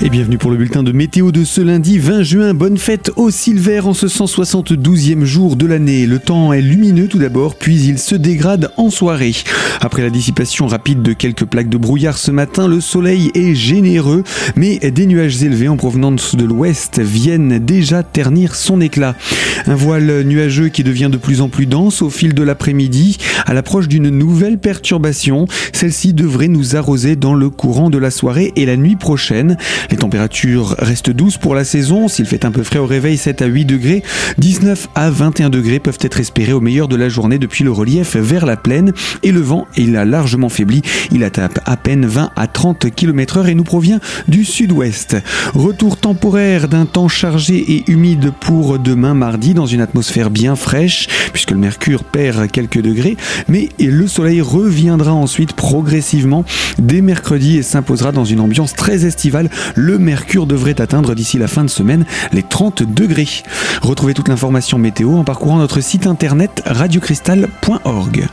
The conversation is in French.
Et bienvenue pour le bulletin de météo de ce lundi 20 juin. Bonne fête au Silver en ce 172e jour de l'année. Le temps est lumineux tout d'abord, puis il se dégrade en soirée. Après la dissipation rapide de quelques plaques de brouillard ce matin, le soleil est généreux, mais des nuages élevés en provenance de l'ouest viennent déjà ternir son éclat. Un voile nuageux qui devient de plus en plus dense au fil de l'après-midi, à l'approche d'une nouvelle perturbation. Celle-ci devrait nous arroser dans le courant de la soirée et la nuit prochaine. Les températures restent douces pour la saison. S'il fait un peu frais au réveil, 7 à 8 degrés, 19 à 21 degrés peuvent être espérés au meilleur de la journée depuis le relief vers la plaine. Et le vent, il a largement faibli. Il atteint à peine 20 à 30 km heure et nous provient du sud-ouest. Retour temporaire d'un temps chargé et humide pour demain mardi dans une atmosphère bien fraîche puisque le mercure perd quelques degrés. Mais le soleil reviendra ensuite progressivement dès mercredi et s'imposera dans une ambiance très estivale le mercure devrait atteindre d'ici la fin de semaine les 30 degrés. Retrouvez toute l'information météo en parcourant notre site internet radiocristal.org.